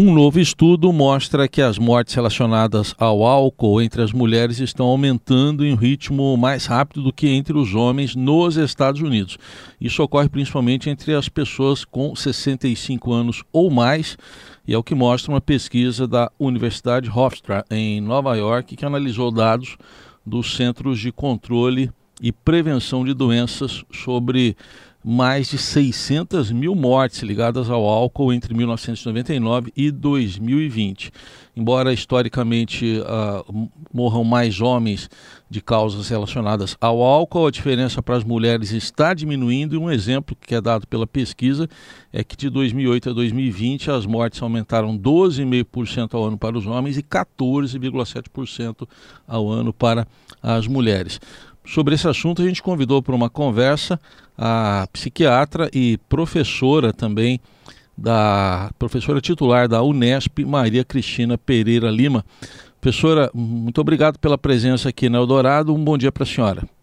Um novo estudo mostra que as mortes relacionadas ao álcool entre as mulheres estão aumentando em um ritmo mais rápido do que entre os homens nos Estados Unidos. Isso ocorre principalmente entre as pessoas com 65 anos ou mais, e é o que mostra uma pesquisa da Universidade Hofstra, em Nova York, que analisou dados dos Centros de Controle e Prevenção de Doenças sobre mais de 600 mil mortes ligadas ao álcool entre 1999 e 2020. Embora historicamente uh, morram mais homens de causas relacionadas ao álcool, a diferença para as mulheres está diminuindo e um exemplo que é dado pela pesquisa é que de 2008 a 2020 as mortes aumentaram 12,5% ao ano para os homens e 14,7% ao ano para as mulheres. Sobre esse assunto, a gente convidou para uma conversa a psiquiatra e professora também da professora titular da Unesp, Maria Cristina Pereira Lima. Professora, muito obrigado pela presença aqui na Eldorado. Um bom dia para a senhora.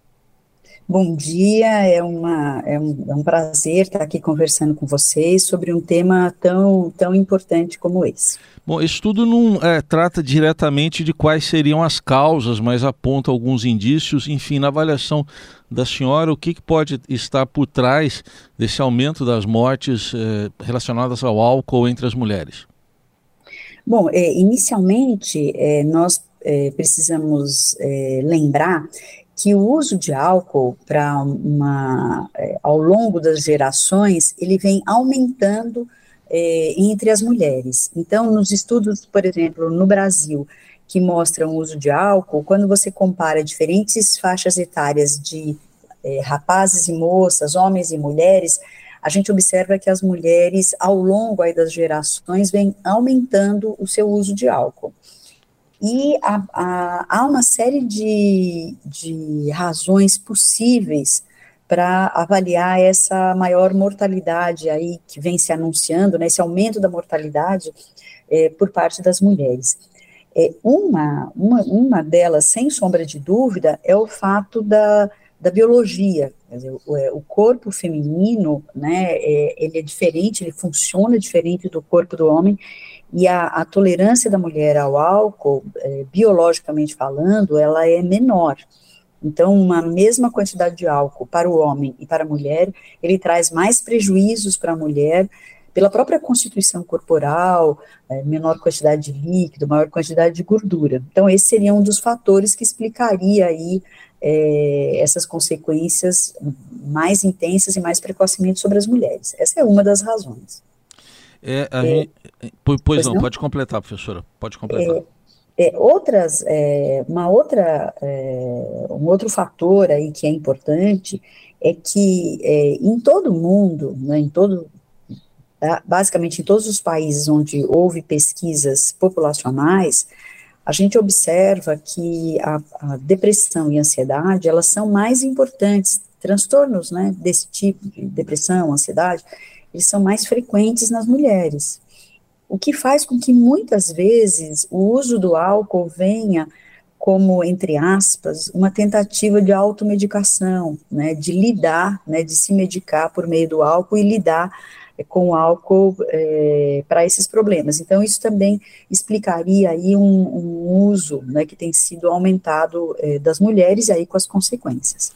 Bom dia, é, uma, é, um, é um prazer estar aqui conversando com vocês sobre um tema tão, tão importante como esse. Bom, esse estudo não é, trata diretamente de quais seriam as causas, mas aponta alguns indícios. Enfim, na avaliação da senhora, o que, que pode estar por trás desse aumento das mortes é, relacionadas ao álcool entre as mulheres? Bom, é, inicialmente, é, nós precisamos lembrar que o uso de álcool para uma é, ao longo das gerações ele vem aumentando é, entre as mulheres. Então, nos estudos, por exemplo, no Brasil, que mostram o uso de álcool, quando você compara diferentes faixas etárias de é, rapazes e moças, homens e mulheres, a gente observa que as mulheres, ao longo das gerações, vêm aumentando o seu uso de álcool. E há, há, uma série de, de razões possíveis para avaliar essa maior mortalidade aí que vem se anunciando, né, esse aumento da mortalidade é, por parte das mulheres. É, uma, uma, uma delas, sem sombra de dúvida, é o fato da, da biologia. Dizer, o, é, o, corpo feminino, né, é, ele é diferente, ele funciona diferente do corpo do homem, e a, a tolerância da mulher ao álcool, é, biologicamente falando, ela é menor. Então, uma mesma quantidade de álcool para o homem e para a mulher, ele traz mais prejuízos para a mulher pela própria constituição corporal, é, menor quantidade de líquido, maior quantidade de gordura. Então, esse seria um dos fatores que explicaria aí é, essas consequências mais intensas e mais precocemente sobre as mulheres. Essa é uma das razões. É, é gente, pois, pois não, não, pode completar, professora, pode completar. É, é, outras, é, uma outra, é, um outro fator aí que é importante é que em todo o mundo, né, em todo, basicamente em todos os países onde houve pesquisas populacionais, a gente observa que a, a depressão e a ansiedade, elas são mais importantes, transtornos, né, desse tipo de depressão, ansiedade, eles são mais frequentes nas mulheres o que faz com que muitas vezes o uso do álcool venha como, entre aspas, uma tentativa de automedicação, né, de lidar, né, de se medicar por meio do álcool e lidar é, com o álcool é, para esses problemas. Então, isso também explicaria aí um, um uso, né, que tem sido aumentado é, das mulheres, aí com as consequências.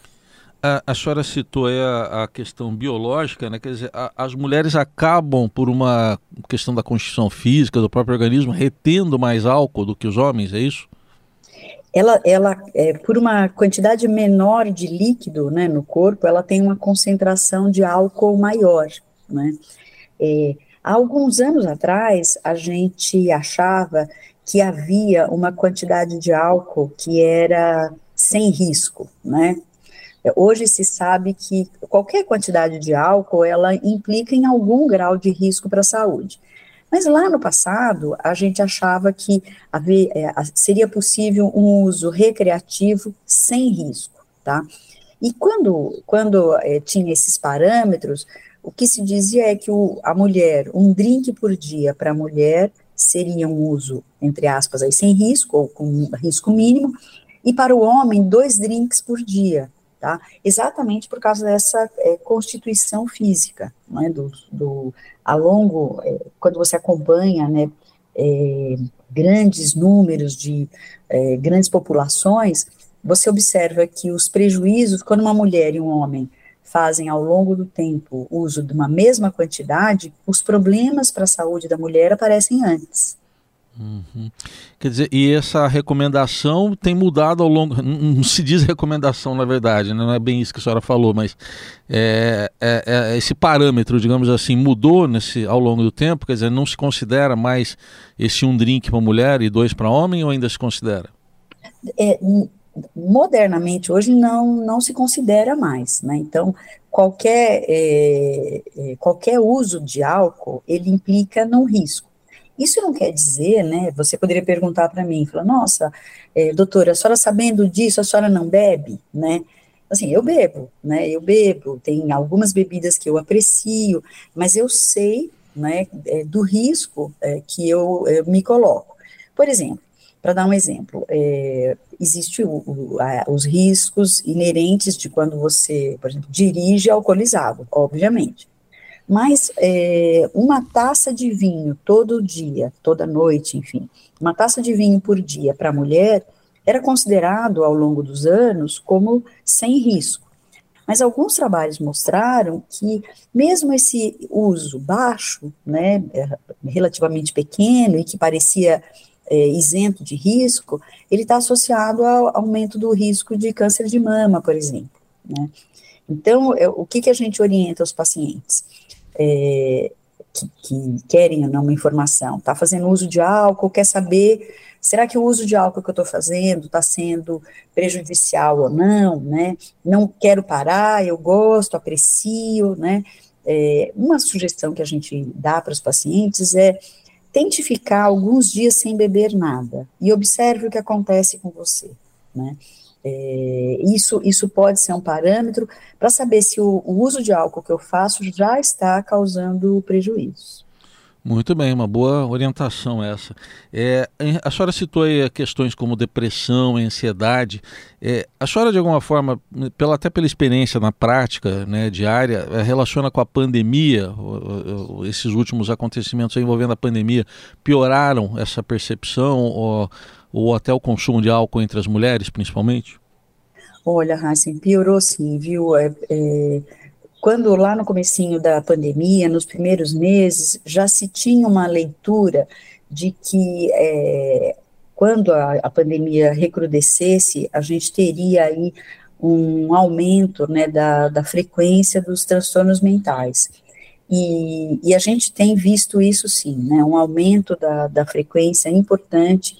A, a senhora citou a, a, questão biológica, né? Quer dizer, a, as mulheres acabam, por uma questão da constituição física do próprio organismo, retendo mais álcool do que os homens, é isso? Ela, ela é, por uma quantidade menor de líquido né, no corpo, ela tem uma concentração de álcool maior, né? É, há alguns anos atrás, a gente achava que havia uma quantidade de álcool que era sem risco, né? Hoje se sabe que qualquer quantidade de álcool, ela implica em algum grau de risco para a saúde. Mas lá no passado, a gente achava que havia, é, seria possível um uso recreativo sem risco, tá? E quando, quando é, tinha esses parâmetros, o que se dizia é que o, a mulher, um drink por dia para a mulher seria um uso, entre aspas, aí, sem risco, ou com risco mínimo, e para o homem, dois drinks por dia, tá? Exatamente por causa dessa é, constituição física, né, do, do, a longo, é, quando você acompanha, né, é, grandes números de grandes populações, você observa que os prejuízos, quando uma mulher e um homem fazem ao longo do tempo uso de uma mesma quantidade, os problemas para a saúde da mulher aparecem antes. Uhum. Quer dizer, e essa recomendação tem mudado ao longo. Não se diz recomendação, na verdade, né? não é bem isso que a senhora falou, mas é, é, é, esse parâmetro, digamos assim, mudou nesse, ao longo do tempo? Quer dizer, não se considera mais esse um drink para mulher e dois para homem, ou ainda se considera? É, modernamente, hoje, não, não se considera mais, né? Então, qualquer, é, é, qualquer uso de álcool, ele implica num risco. Isso não quer dizer, né? Você poderia perguntar para mim, falar, nossa, é, doutora, a senhora sabendo disso, a senhora não bebe, né? Assim, eu bebo, né? Eu bebo, tem algumas bebidas que eu aprecio, mas eu sei, né, é, do risco é, que eu, eu, me coloco. Por exemplo, para dar um exemplo, é, existe o, o, a, os riscos inerentes de quando você, por exemplo, dirige alcoolizado, obviamente. Mas é, uma taça de vinho todo dia, toda noite, enfim, uma taça de vinho por dia para a mulher era considerado ao longo dos anos como sem risco. Mas alguns trabalhos mostraram que mesmo esse uso baixo, né, relativamente pequeno e que parecia é, isento de risco, ele está associado ao aumento do risco de câncer de mama, por exemplo. Né? Então, é, o que, que a gente orienta aos pacientes? É, que, que, querem ou não uma informação, está fazendo uso de álcool, quer saber, será que o uso de álcool que eu estou fazendo está sendo prejudicial ou não, né? Não quero parar, eu gosto, aprecio, né? É, uma sugestão que a gente dá para os pacientes é tente ficar alguns dias sem beber nada e observe o que acontece com você, né? É, isso, isso pode ser um parâmetro para saber se o, o, uso de álcool que eu faço já está causando prejuízo. Muito bem, uma boa orientação essa. É, a senhora citou aí questões como depressão, ansiedade. É, a senhora, de alguma forma, pela, até pela experiência na prática né, diária, é, relaciona com a pandemia, esses últimos acontecimentos envolvendo a pandemia, pioraram essa percepção? Ou ou até o consumo de álcool entre as mulheres, principalmente? Olha, Hassan, piorou sim, viu? É, é, quando lá no comecinho da pandemia, nos primeiros meses, já se tinha uma leitura de que é, quando a, a, pandemia recrudescesse, a gente teria aí um aumento né, da, da frequência dos transtornos mentais. E, e, a gente tem visto isso sim, né, um aumento da, da frequência importante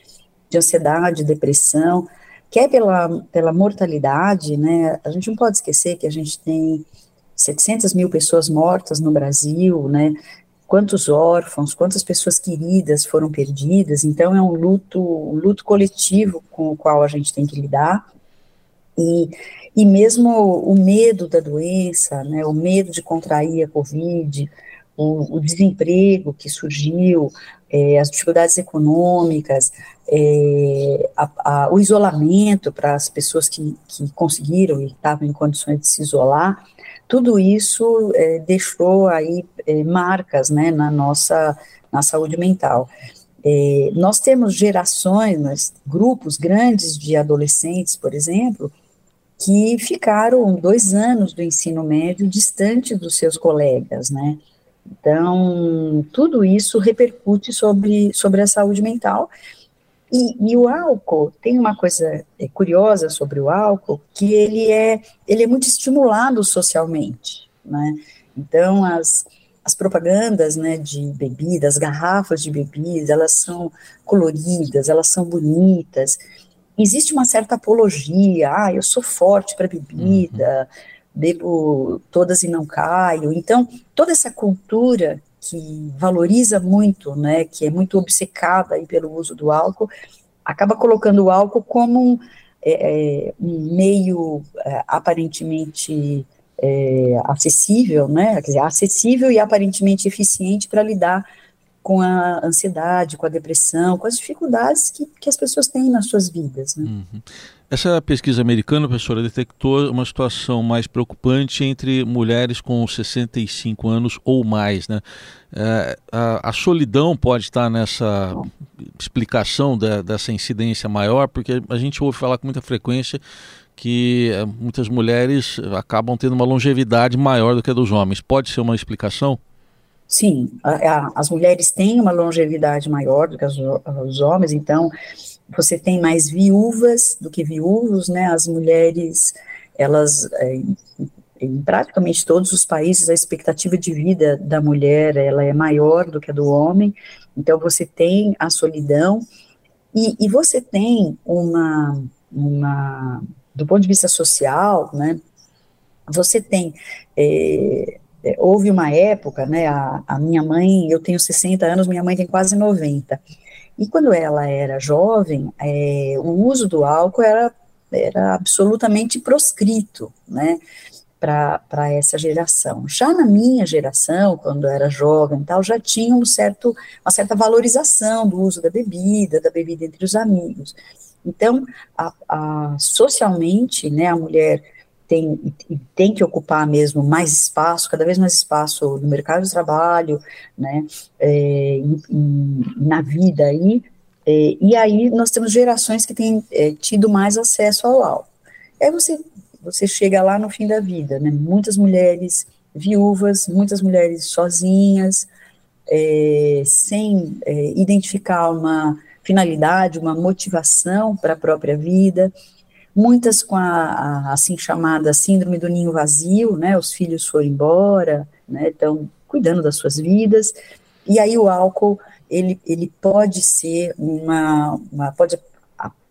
de ansiedade, depressão, que é pela, pela mortalidade, né, a gente não pode esquecer que a gente tem 700 mil pessoas mortas no Brasil, né, quantos órfãos, quantas pessoas queridas foram perdidas, então é um luto, um luto coletivo com o qual a gente tem que lidar, e, e mesmo o medo da doença, né, o medo de contrair a Covid, o, o desemprego que surgiu, é, as dificuldades econômicas, é, a, a, o isolamento para as pessoas que, que conseguiram e estavam em condições de se isolar, tudo isso é, deixou aí é, marcas né, na nossa na saúde mental. É, nós temos gerações, nós, grupos grandes de adolescentes, por exemplo, que ficaram dois anos do ensino médio distante dos seus colegas, né? Então, tudo isso repercute sobre, sobre a saúde mental. E, e, o álcool, tem uma coisa é, curiosa sobre o álcool, que ele é, ele é muito estimulado socialmente, né? Então, as, as propagandas, né, de bebidas, garrafas de bebidas, elas são coloridas, elas são bonitas. Existe uma certa apologia, ah, eu sou forte para bebida, uhum bebo todas e não caio. Então, toda essa cultura que valoriza muito, né, que é muito obcecada aí pelo uso do álcool, acaba colocando o álcool como um, é, é um meio é, aparentemente é, acessível, né, dizer, acessível e aparentemente eficiente para lidar com a ansiedade, com a depressão, com as dificuldades que, que as pessoas têm nas suas vidas. Né? Uhum. Essa pesquisa americana, professora, detectou uma situação mais preocupante entre mulheres com 65 anos ou mais. Né? É, a, a, solidão pode estar nessa explicação da, dessa incidência maior, porque a gente ouve falar com muita frequência que é, muitas mulheres acabam tendo uma longevidade maior do que a dos homens. Pode ser uma explicação? Sim, a, a, as mulheres têm uma longevidade maior do que as, os homens, então você tem mais viúvas do que viúvos, né? As mulheres, elas, é, em praticamente todos os países, a expectativa de vida da mulher, ela é maior do que a do homem, então você tem a solidão, e, e você tem uma, uma, do ponto de vista social, né, você tem, é, é houve uma época, né, a, a minha mãe, eu tenho 60 anos, minha mãe tem quase 90, e quando ela era jovem, é, o uso do álcool era, era absolutamente proscrito, né, para essa geração. Já na minha geração, quando eu era jovem tal, já tinha um certo, uma certa valorização do uso da bebida, da bebida entre os amigos. Então, a, a, socialmente, né, a mulher tem, tem que ocupar mesmo mais espaço, cada vez mais espaço no mercado de trabalho, né, é, na vida aí, é, e aí nós temos gerações que têm é, tido mais acesso ao álcool. Aí você, você chega lá no fim da vida, né, muitas mulheres viúvas, muitas mulheres sozinhas, é, sem é, identificar uma finalidade, uma motivação para a própria vida, muitas com a, a, assim chamada síndrome do ninho vazio, né, os filhos foram embora, né, estão cuidando das suas vidas, e aí o álcool, ele, ele pode ser uma, uma pode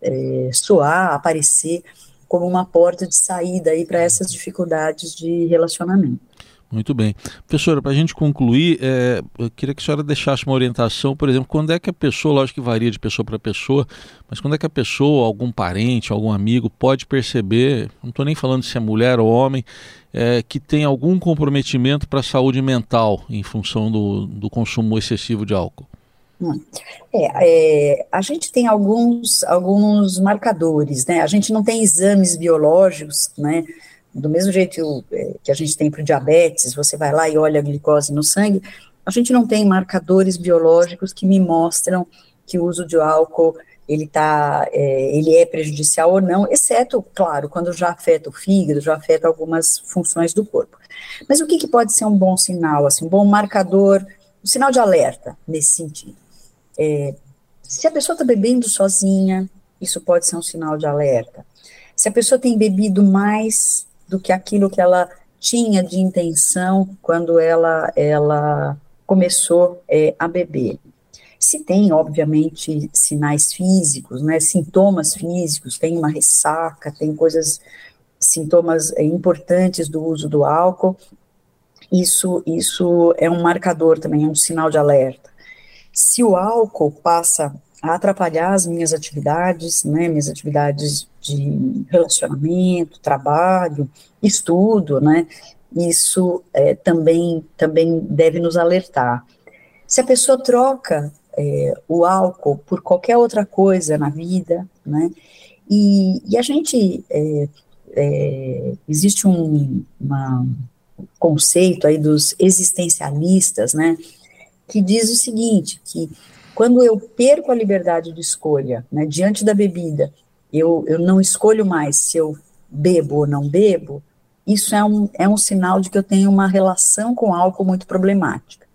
é, soar, aparecer como uma porta de saída aí para essas dificuldades de relacionamento. Muito bem. Professora, para a gente concluir, é, eu queria que a senhora deixasse uma orientação, por exemplo, quando é que a pessoa, lógico que varia de pessoa para pessoa, mas quando é que a pessoa, algum parente, algum amigo, pode perceber, não estou nem falando se é mulher ou homem, é, que tem algum comprometimento para a saúde mental em função do, do consumo excessivo de álcool? Hum. É, é, a gente tem alguns, alguns marcadores, né? A gente não tem exames biológicos, né? Do mesmo jeito é, que a gente tem para o diabetes, você vai lá e olha a glicose no sangue, a gente não tem marcadores biológicos que me mostram que o uso de álcool ele tá, é, ele é prejudicial ou não, exceto, claro, quando já afeta o fígado, já afeta algumas funções do corpo. Mas o que, que pode ser um bom sinal, assim, um bom marcador, um sinal de alerta nesse sentido? É, se a pessoa está bebendo sozinha, isso pode ser um sinal de alerta. Se a pessoa tem bebido mais do que aquilo que ela tinha de intenção quando ela, ela começou é, a beber. Se tem, obviamente, sinais físicos, né, sintomas físicos, tem uma ressaca, tem coisas, sintomas é, importantes do uso do álcool, isso, isso é um marcador também, é um sinal de alerta. Se o álcool passa a atrapalhar as minhas atividades, né, minhas atividades de relacionamento, trabalho, estudo, né, isso é, também, também deve nos alertar. Se a pessoa troca é, o álcool por qualquer outra coisa na vida, né, e, e a gente, é, é existe um uma, conceito aí dos existencialistas, né, que diz o seguinte, que quando eu perco a liberdade de escolha, né, diante da bebida, eu, eu não escolho mais se eu bebo ou não bebo, isso é um, é um sinal de que eu tenho uma relação com álcool muito problemática.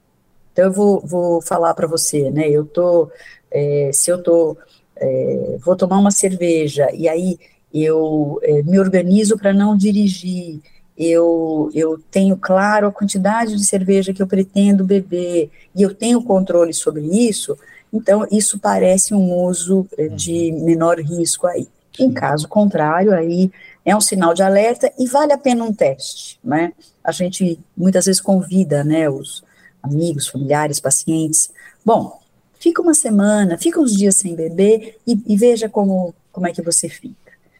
Então, eu vou, vou falar para você, né, eu tô, é, se eu tô, é, vou tomar uma cerveja, e aí eu é, me organizo para não dirigir, eu, eu tenho claro a quantidade de cerveja que eu pretendo beber, e eu tenho controle sobre isso, então, isso parece um uso eh, de uhum. menor risco aí. Em caso contrário, aí é um sinal de alerta e vale a pena um teste, né? A gente muitas vezes convida, né, os amigos, familiares, pacientes. Bom, fica uma semana, fica uns dias sem beber e, e veja como, como é que você fica.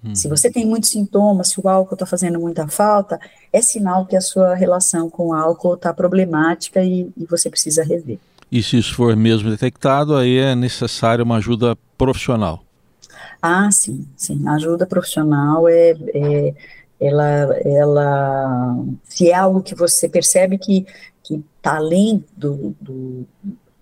Uhum. Se você tem muitos sintomas, se o álcool está fazendo muita falta, é sinal que a sua relação com o álcool está problemática e, e você precisa rever. E se isso for mesmo detectado, aí é necessário uma ajuda profissional. Ah, sim, sim. A ajuda profissional é, é ela, ela, se é algo que você percebe que que está além do, do,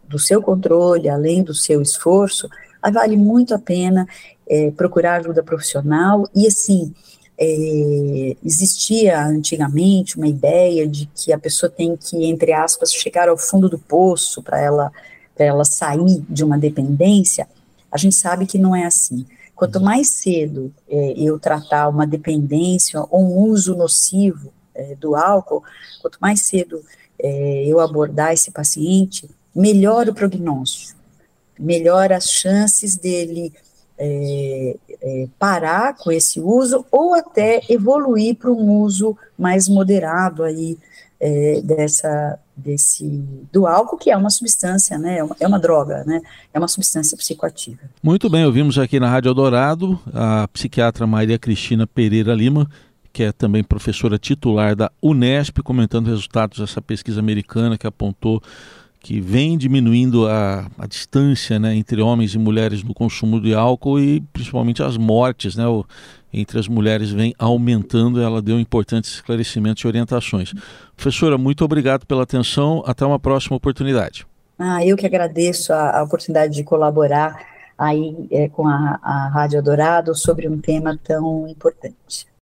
do, seu controle, além do seu esforço, vale muito a pena é, procurar ajuda profissional e assim é, existia antigamente uma ideia de que a pessoa tem que entre aspas chegar ao fundo do poço para ela para ela sair de uma dependência. A gente sabe que não é assim. Quanto uhum. mais cedo é, eu tratar uma dependência ou um uso nocivo é, do álcool, quanto mais cedo é, eu abordar esse paciente, melhora o prognóstico, melhora as chances dele é, é, parar com esse uso ou até evoluir para um uso mais moderado aí é, dessa desse do álcool que é uma substância, né? É uma, é uma, droga, né? É uma substância psicoativa. Muito bem, ouvimos aqui na Rádio Eldorado a psiquiatra Maria Cristina Pereira Lima, que é também professora titular da Unesp, comentando resultados dessa pesquisa americana que apontou que vem diminuindo a, a distância né, entre homens e mulheres no consumo de álcool e principalmente as mortes né, o, entre as mulheres vem aumentando. Ela deu importantes esclarecimentos e orientações. Professora, muito obrigado pela atenção. Até uma próxima oportunidade. Ah, eu que agradeço a, a oportunidade de colaborar aí é, com a, a Rádio Dourado sobre um tema tão importante.